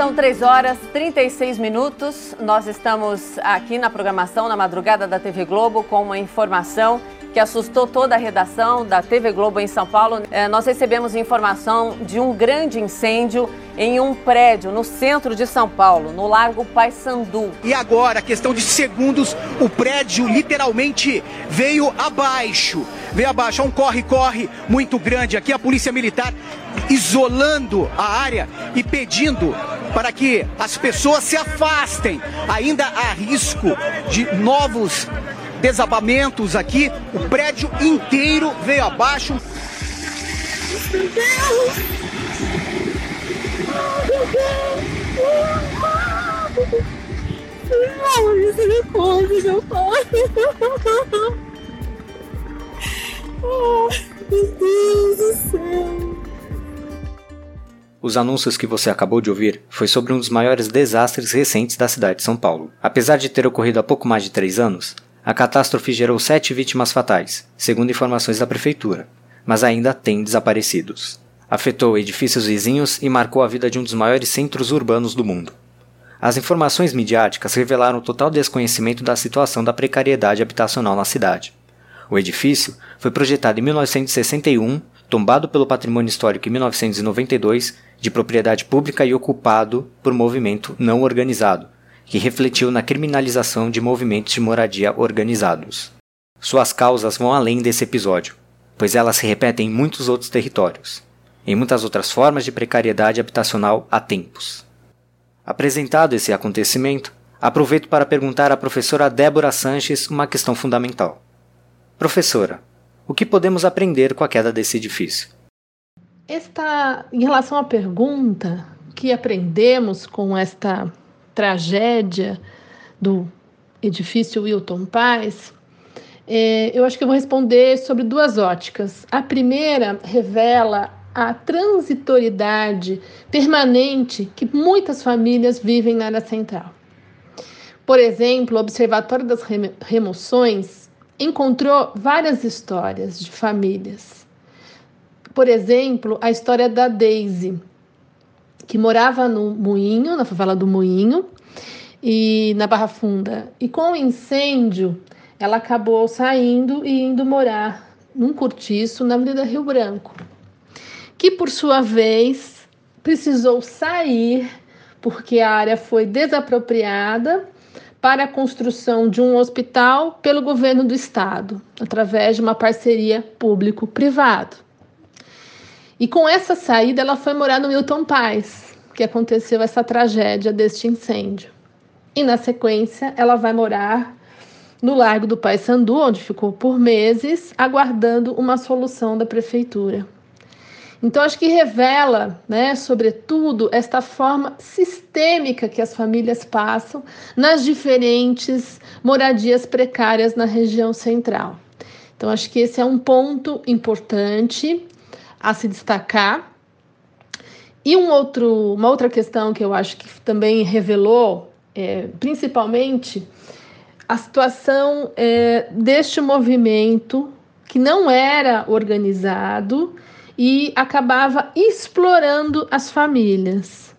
São 3 horas 36 minutos. Nós estamos aqui na programação na madrugada da TV Globo com uma informação que assustou toda a redação da TV Globo em São Paulo. É, nós recebemos informação de um grande incêndio em um prédio no centro de São Paulo, no Largo Paissandu. E agora, questão de segundos, o prédio literalmente veio abaixo. Veio abaixo, é um corre-corre muito grande. Aqui a Polícia Militar isolando a área e pedindo para que as pessoas se afastem. Ainda há risco de novos desabamentos aqui. O prédio inteiro veio abaixo. Meu Deus! Meu Deus! Não, misericórdia, meu pai! Oh, meu Deus do céu! Os anúncios que você acabou de ouvir foi sobre um dos maiores desastres recentes da cidade de São Paulo. Apesar de ter ocorrido há pouco mais de três anos, a catástrofe gerou sete vítimas fatais, segundo informações da prefeitura, mas ainda tem desaparecidos. Afetou edifícios vizinhos e marcou a vida de um dos maiores centros urbanos do mundo. As informações midiáticas revelaram o total desconhecimento da situação da precariedade habitacional na cidade. O edifício foi projetado em 1961, tombado pelo patrimônio histórico em 1992, de propriedade pública e ocupado por movimento não organizado, que refletiu na criminalização de movimentos de moradia organizados. Suas causas vão além desse episódio, pois elas se repetem em muitos outros territórios, em muitas outras formas de precariedade habitacional há tempos. Apresentado esse acontecimento, aproveito para perguntar à professora Débora Sanches uma questão fundamental. Professora, o que podemos aprender com a queda desse edifício? Esta, em relação à pergunta, que aprendemos com esta tragédia do edifício Wilton Paz, é, eu acho que eu vou responder sobre duas óticas. A primeira revela a transitoriedade permanente que muitas famílias vivem na área central. Por exemplo, o Observatório das Remoções encontrou várias histórias de famílias. Por exemplo, a história da Daisy, que morava no Moinho, na favela do Moinho, e na Barra Funda. E com o incêndio, ela acabou saindo e indo morar num cortiço na Avenida Rio Branco, que por sua vez precisou sair porque a área foi desapropriada para a construção de um hospital pelo governo do estado, através de uma parceria público-privado. E com essa saída, ela foi morar no Milton Paz, que aconteceu essa tragédia deste incêndio. E na sequência, ela vai morar no Largo do Pai Sandu, onde ficou por meses, aguardando uma solução da prefeitura. Então, acho que revela, né, sobretudo, esta forma sistêmica que as famílias passam nas diferentes moradias precárias na região central. Então, acho que esse é um ponto importante a se destacar. E um outro, uma outra questão que eu acho que também revelou, é, principalmente, a situação é, deste movimento que não era organizado e acabava explorando as famílias.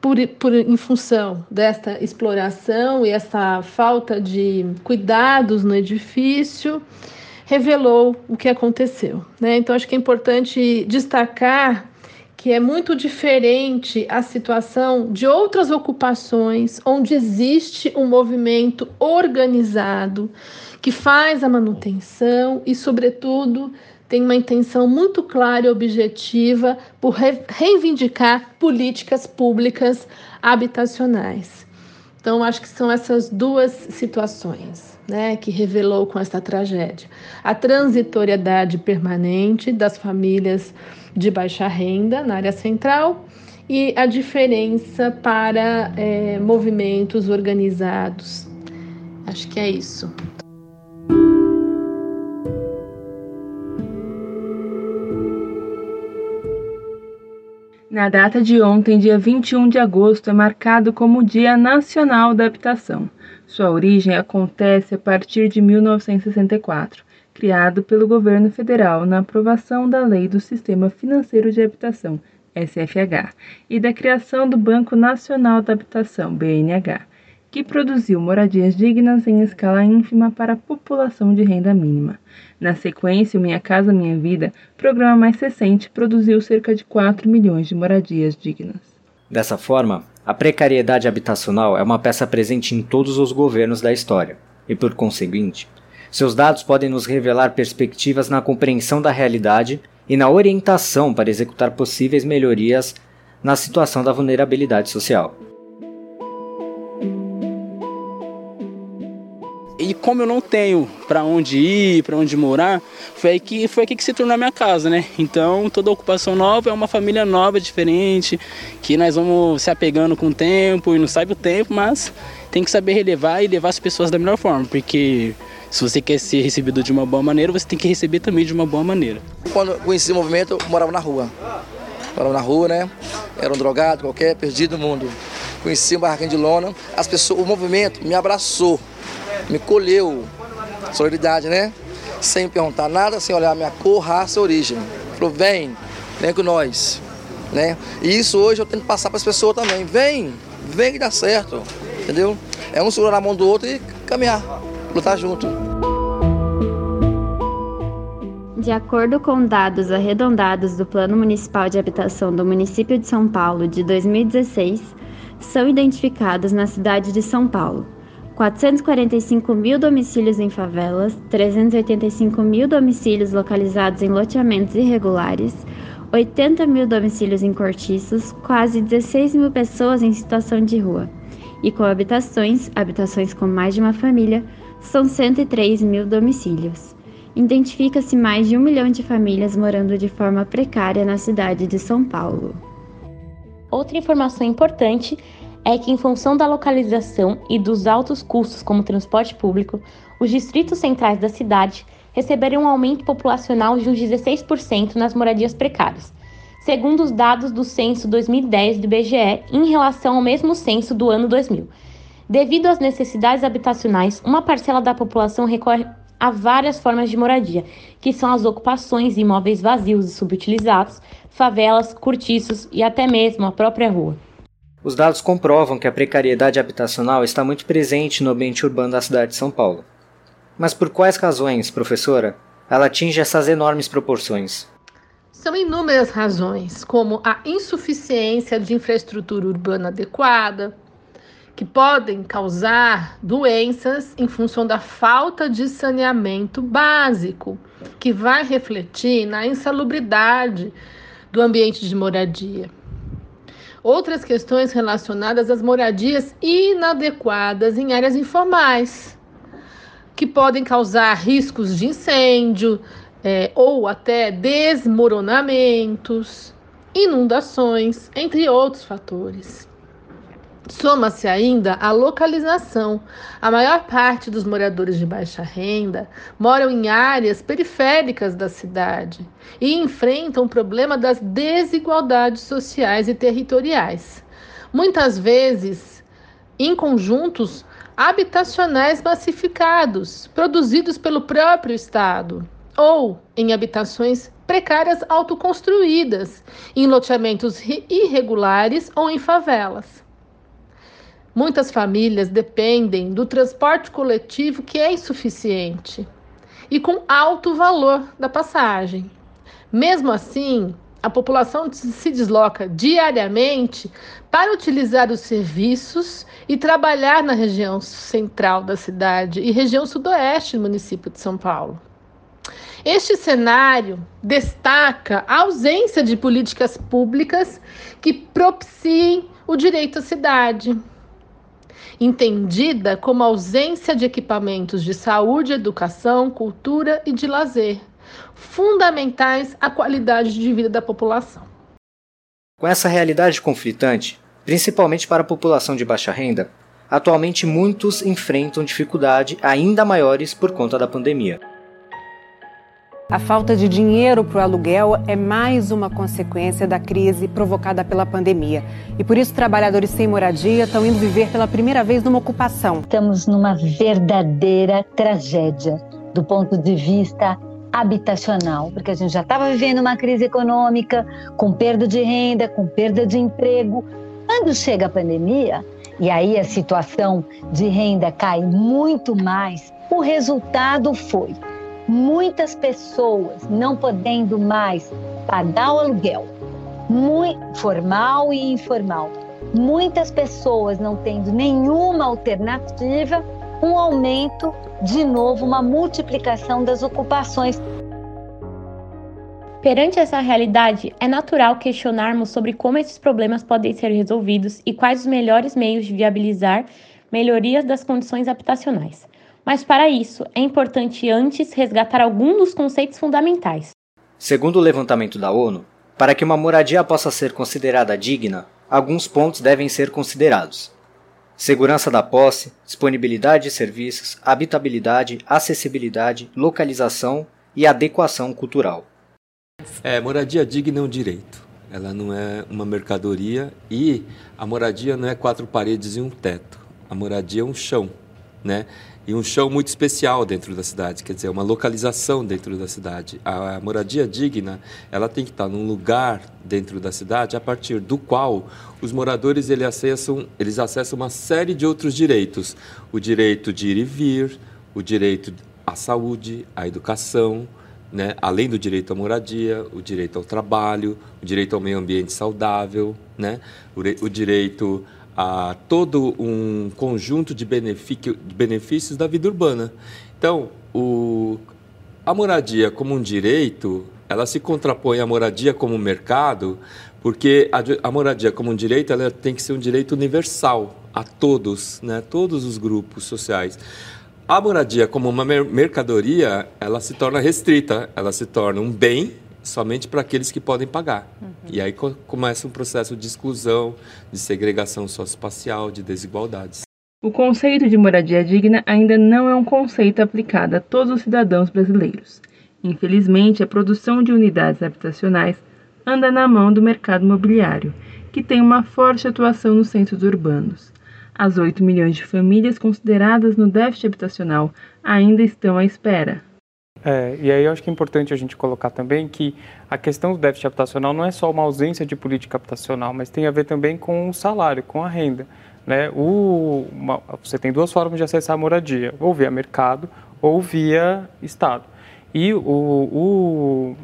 Por, por, em função desta exploração e essa falta de cuidados no edifício, revelou o que aconteceu. Né? Então, acho que é importante destacar que é muito diferente a situação de outras ocupações onde existe um movimento organizado que faz a manutenção e, sobretudo, tem uma intenção muito clara e objetiva por reivindicar políticas públicas habitacionais. Então, acho que são essas duas situações né, que revelou com essa tragédia. A transitoriedade permanente das famílias de baixa renda na área central e a diferença para é, movimentos organizados. Acho que é isso. Na data de ontem, dia 21 de agosto, é marcado como Dia Nacional da Habitação. Sua origem acontece a partir de 1964, criado pelo governo federal na aprovação da Lei do Sistema Financeiro de Habitação, SFH, e da criação do Banco Nacional da Habitação, BNH, que produziu moradias dignas em escala ínfima para a população de renda mínima. Na sequência, o Minha Casa Minha Vida, programa mais recente, produziu cerca de 4 milhões de moradias dignas. Dessa forma, a precariedade habitacional é uma peça presente em todos os governos da história, e por conseguinte, seus dados podem nos revelar perspectivas na compreensão da realidade e na orientação para executar possíveis melhorias na situação da vulnerabilidade social. E como eu não tenho para onde ir, para onde morar, foi aí que foi aqui que se tornou a minha casa, né? Então, toda ocupação nova é uma família nova, diferente, que nós vamos se apegando com o tempo e não sabe o tempo, mas tem que saber relevar e levar as pessoas da melhor forma, porque se você quer ser recebido de uma boa maneira, você tem que receber também de uma boa maneira. Quando conheci o movimento, eu morava na rua. Morava na rua, né? Era um drogado qualquer, perdido no mundo. Conheci um barraquinho de lona. As pessoas, o movimento me abraçou, me colheu. Solidariedade, né? Sem perguntar nada, sem olhar minha cor, raça, origem. Falou, vem, vem com nós. Né? E isso hoje eu tento passar para as pessoas também. Vem, vem que dá certo. Entendeu? É um segurar na mão do outro e caminhar, lutar junto. De acordo com dados arredondados do Plano Municipal de Habitação do município de São Paulo de 2016, são identificados na cidade de São Paulo 445 mil domicílios em favelas, 385 mil domicílios localizados em loteamentos irregulares, 80 mil domicílios em cortiços, quase 16 mil pessoas em situação de rua. E com habitações, habitações com mais de uma família, são 103 mil domicílios identifica-se mais de um milhão de famílias morando de forma precária na cidade de São Paulo. Outra informação importante é que, em função da localização e dos altos custos como transporte público, os distritos centrais da cidade receberam um aumento populacional de uns 16% nas moradias precárias, segundo os dados do censo 2010 do IBGE em relação ao mesmo censo do ano 2000. Devido às necessidades habitacionais, uma parcela da população recorre há várias formas de moradia, que são as ocupações imóveis vazios e subutilizados, favelas, cortiços e até mesmo a própria rua. Os dados comprovam que a precariedade habitacional está muito presente no ambiente urbano da cidade de São Paulo. Mas por quais razões, professora, ela atinge essas enormes proporções? São inúmeras razões, como a insuficiência de infraestrutura urbana adequada, que podem causar doenças em função da falta de saneamento básico, que vai refletir na insalubridade do ambiente de moradia. Outras questões relacionadas às moradias inadequadas em áreas informais, que podem causar riscos de incêndio é, ou até desmoronamentos, inundações, entre outros fatores. Soma-se ainda a localização. A maior parte dos moradores de baixa renda moram em áreas periféricas da cidade e enfrentam o problema das desigualdades sociais e territoriais. Muitas vezes, em conjuntos habitacionais massificados, produzidos pelo próprio Estado, ou em habitações precárias autoconstruídas, em loteamentos irregulares ou em favelas. Muitas famílias dependem do transporte coletivo que é insuficiente e com alto valor da passagem. Mesmo assim, a população se desloca diariamente para utilizar os serviços e trabalhar na região central da cidade e região sudoeste do município de São Paulo. Este cenário destaca a ausência de políticas públicas que propiciem o direito à cidade entendida como ausência de equipamentos de saúde, educação, cultura e de lazer, fundamentais à qualidade de vida da população. Com essa realidade conflitante, principalmente para a população de baixa renda, atualmente muitos enfrentam dificuldade ainda maiores por conta da pandemia. A falta de dinheiro para o aluguel é mais uma consequência da crise provocada pela pandemia. E por isso, trabalhadores sem moradia estão indo viver pela primeira vez numa ocupação. Estamos numa verdadeira tragédia do ponto de vista habitacional, porque a gente já estava vivendo uma crise econômica, com perda de renda, com perda de emprego. Quando chega a pandemia, e aí a situação de renda cai muito mais, o resultado foi muitas pessoas não podendo mais pagar o aluguel, formal e informal. Muitas pessoas não tendo nenhuma alternativa, um aumento, de novo, uma multiplicação das ocupações. Perante essa realidade, é natural questionarmos sobre como esses problemas podem ser resolvidos e quais os melhores meios de viabilizar melhorias das condições habitacionais. Mas para isso, é importante antes resgatar alguns dos conceitos fundamentais. Segundo o levantamento da ONU, para que uma moradia possa ser considerada digna, alguns pontos devem ser considerados: segurança da posse, disponibilidade de serviços, habitabilidade, acessibilidade, localização e adequação cultural. É, moradia digna é um direito. Ela não é uma mercadoria e a moradia não é quatro paredes e um teto. A moradia é um chão, né? E um chão muito especial dentro da cidade, quer dizer, uma localização dentro da cidade. A, moradia digna, ela tem que estar num lugar dentro da cidade a partir do qual os moradores eles acessam, eles acessam uma série de outros direitos, o direito de ir e vir, o direito à saúde, à educação, né? além do direito à moradia, o direito ao trabalho, o direito ao meio ambiente saudável, né? o, o direito a todo um conjunto de, benefícios da vida urbana. Então, o, a moradia como um direito, ela se contrapõe à moradia como mercado, porque a, a, moradia como um direito, ela tem que ser um direito universal a todos, né, todos os grupos sociais. A moradia como uma mercadoria, ela se torna restrita, ela se torna um bem somente para aqueles que podem pagar. Uhum. E aí começa um processo de exclusão, de segregação socioespacial, de desigualdades. O conceito de moradia digna ainda não é um conceito aplicado a todos os cidadãos brasileiros. Infelizmente, a produção de unidades habitacionais anda na mão do mercado imobiliário, que tem uma forte atuação nos centros urbanos. As 8 milhões de famílias consideradas no déficit habitacional ainda estão à espera, é, e aí eu acho que é importante a gente colocar também que a questão do déficit habitacional não é só uma ausência de política habitacional, mas tem a ver também com o salário, com a renda. Né? O, uma, você tem duas formas de acessar a moradia, ou via mercado ou via Estado. E o, o,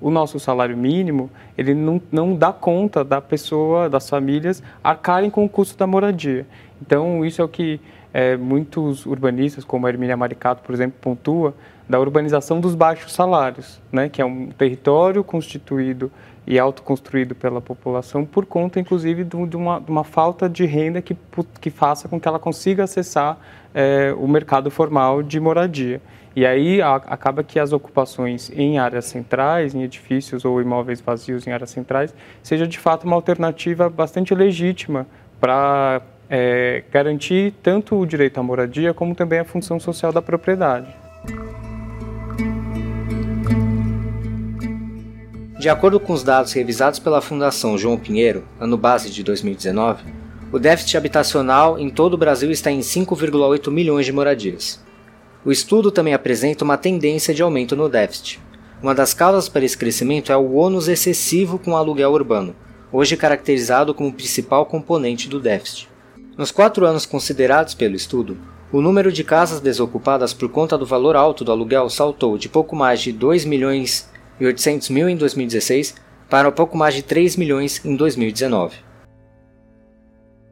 o nosso salário mínimo, ele não, não dá conta da pessoa, das famílias, arcarem com o custo da moradia. Então, isso é o que é, muitos urbanistas, como a Hermínia Maricato, por exemplo, pontua, da urbanização dos baixos salários, né, que é um território constituído e autoconstruído pela população por conta, inclusive, de uma, de uma falta de renda que, que faça com que ela consiga acessar é, o mercado formal de moradia. E aí a, acaba que as ocupações em áreas centrais, em edifícios ou imóveis vazios em áreas centrais, seja de fato uma alternativa bastante legítima para é, garantir tanto o direito à moradia como também a função social da propriedade. De acordo com os dados revisados pela Fundação João Pinheiro, ano base de 2019, o déficit habitacional em todo o Brasil está em 5,8 milhões de moradias. O estudo também apresenta uma tendência de aumento no déficit. Uma das causas para esse crescimento é o ônus excessivo com o aluguel urbano, hoje caracterizado como principal componente do déficit. Nos quatro anos considerados pelo estudo, o número de casas desocupadas por conta do valor alto do aluguel saltou de pouco mais de 2 milhões e 800 mil em 2016 para pouco mais de 3 milhões em 2019.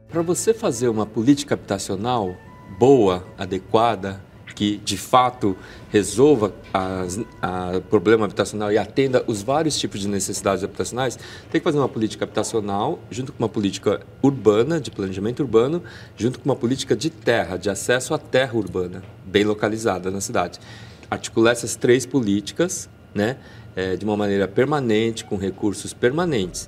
Para você fazer uma política habitacional boa, adequada, que de fato resolva o problema habitacional e atenda os vários tipos de necessidades habitacionais, tem que fazer uma política habitacional junto com uma política urbana, de planejamento urbano, junto com uma política de terra, de acesso à terra urbana, bem localizada na cidade. Articular essas três políticas né, é, de uma maneira permanente, com recursos permanentes.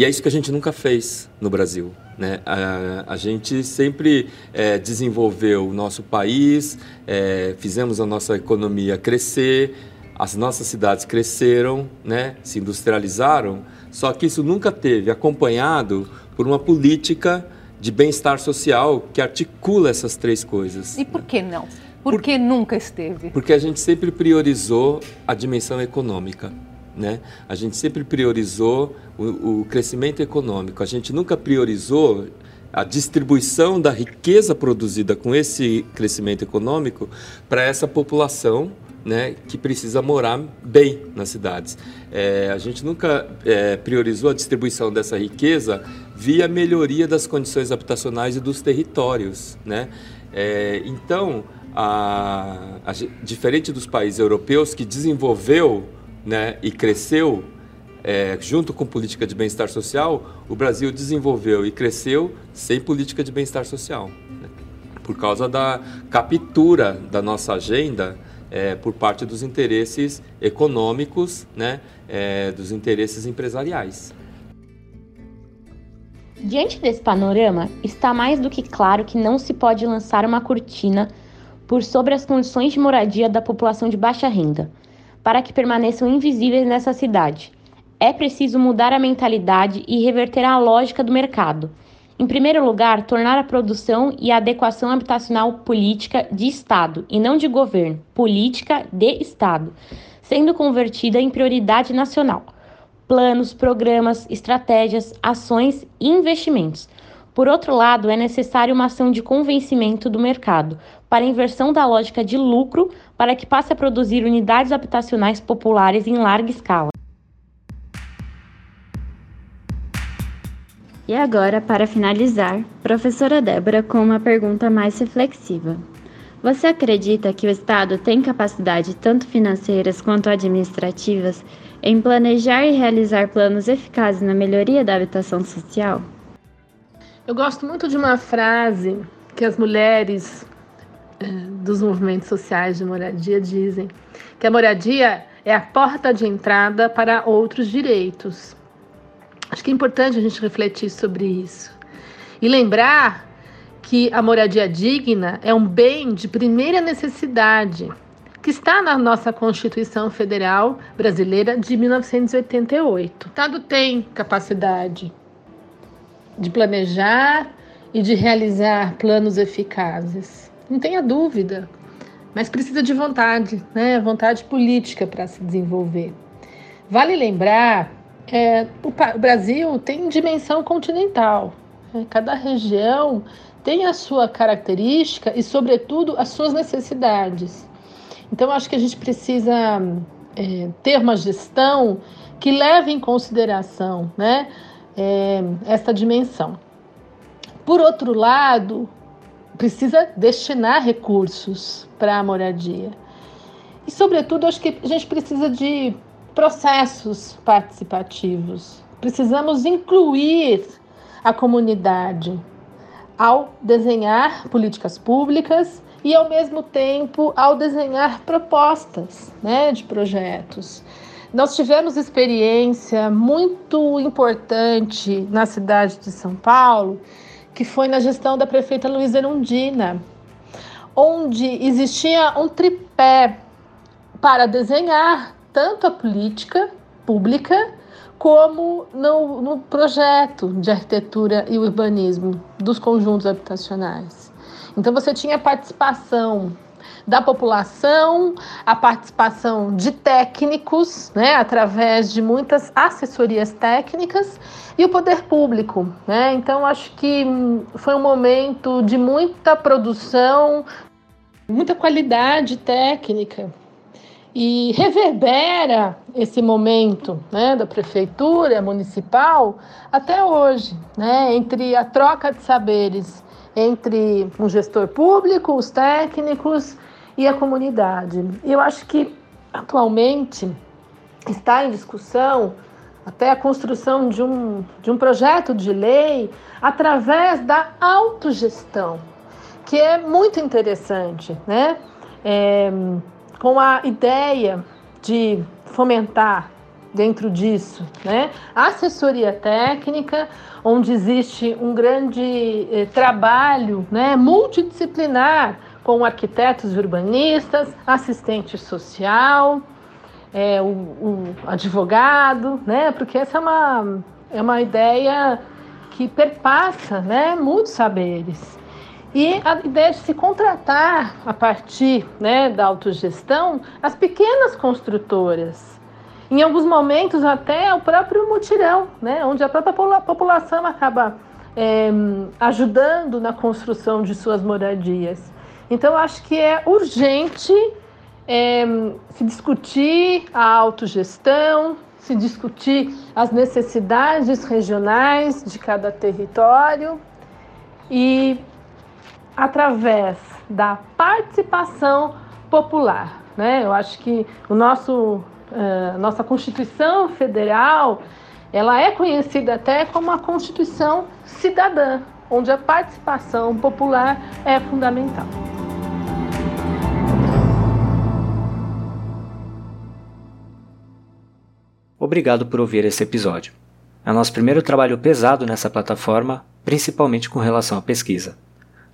E é isso que a gente nunca fez no Brasil. Né? A, a gente sempre é, desenvolveu o nosso país, é, fizemos a nossa economia crescer, as nossas cidades cresceram, né? se industrializaram, só que isso nunca teve acompanhado por uma política de bem-estar social que articula essas três coisas. E por que não? Por, Por que nunca esteve? Porque a gente sempre priorizou a dimensão econômica. Né? A gente sempre priorizou o, o crescimento econômico. A gente nunca priorizou a distribuição da riqueza produzida com esse crescimento econômico para essa população né, que precisa morar bem nas cidades. É, a gente nunca é, priorizou a distribuição dessa riqueza via melhoria das condições habitacionais e dos territórios. Né? É, então, a, a, diferente dos países europeus que desenvolveu né, e cresceu é, junto com política de bem-estar social, o Brasil desenvolveu e cresceu sem política de bem-estar social. Né? Por causa da captura da nossa agenda é, por parte dos interesses econômicos, né, é, dos interesses empresariais. Diante desse panorama, está mais do que claro que não se pode lançar uma cortina por sobre as condições de moradia da população de baixa renda, para que permaneçam invisíveis nessa cidade. É preciso mudar a mentalidade e reverter a lógica do mercado. Em primeiro lugar, tornar a produção e a adequação habitacional política de Estado e não de governo, política de Estado, sendo convertida em prioridade nacional. Planos, programas, estratégias, ações e investimentos. Por outro lado, é necessário uma ação de convencimento do mercado para inversão da lógica de lucro para que passe a produzir unidades habitacionais populares em larga escala. E agora, para finalizar, professora Débora com uma pergunta mais reflexiva. Você acredita que o Estado tem capacidade tanto financeiras quanto administrativas em planejar e realizar planos eficazes na melhoria da habitação social? Eu gosto muito de uma frase que as mulheres dos movimentos sociais de moradia dizem, que a moradia é a porta de entrada para outros direitos. Acho que é importante a gente refletir sobre isso. E lembrar que a moradia digna é um bem de primeira necessidade, que está na nossa Constituição Federal Brasileira de 1988. O Estado tem capacidade de planejar e de realizar planos eficazes. Não tenha dúvida, mas precisa de vontade, né? vontade política para se desenvolver. Vale lembrar é, o, Brasil tem dimensão continental. Né? Cada região tem a sua característica e, sobretudo, as suas necessidades. Então, acho que a gente precisa é, ter uma gestão que leve em consideração né, é, essa dimensão. Por outro lado, precisa destinar recursos para a moradia. E, sobretudo, acho que a gente precisa de processos participativos. Precisamos incluir a comunidade ao desenhar políticas públicas e, ao mesmo tempo, ao desenhar propostas né, de projetos. Nós tivemos experiência muito importante na cidade de São Paulo, que foi na gestão da prefeita Luísa Erundina, onde existia um tripé para desenhar tanto a política pública como no, no projeto de arquitetura e urbanismo dos conjuntos habitacionais. Então você tinha participação da população, a participação de técnicos, né, através de muitas assessorias técnicas e o poder público, né? Então acho que foi um momento de muita produção, muita qualidade técnica e reverbera esse momento né, da prefeitura municipal até hoje, né, entre a troca de saberes entre um gestor público, os técnicos e a comunidade. E eu acho que atualmente está em discussão até a construção de um, de um projeto de lei através da autogestão, que é muito interessante, né? É, com a ideia de fomentar dentro disso, né? Assessoria técnica, onde existe um grande eh, trabalho, né, multidisciplinar com arquitetos urbanistas, assistente social, é, o, o, advogado, né? Porque essa é uma, é uma ideia que perpassa, né, muitos saberes. E a ideia de se contratar a partir né, da autogestão as pequenas construtoras. Em alguns momentos, até o próprio mutirão, né, onde a própria população acaba é, ajudando na construção de suas moradias. Então, acho que é urgente é, se discutir a autogestão, se discutir as necessidades regionais de cada território e através da participação popular. Né? Eu acho que o nosso, uh, nossa Constituição Federal ela é conhecida até como a Constituição cidadã, onde a participação popular é fundamental. Obrigado por ouvir esse episódio. É nosso primeiro trabalho pesado nessa plataforma, principalmente com relação à pesquisa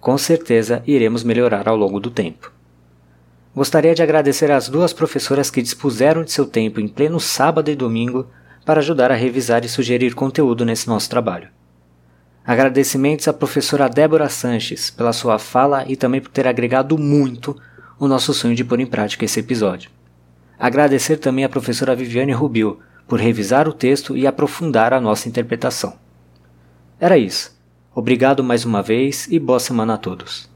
com certeza iremos melhorar ao longo do tempo. Gostaria de agradecer às duas professoras que dispuseram de seu tempo em pleno sábado e domingo para ajudar a revisar e sugerir conteúdo nesse nosso trabalho. Agradecimentos à professora Débora Sanches pela sua fala e também por ter agregado muito o nosso sonho de pôr em prática esse episódio. Agradecer também à professora Viviane Rubio por revisar o texto e aprofundar a nossa interpretação. Era isso. Obrigado mais uma vez e boa semana a todos.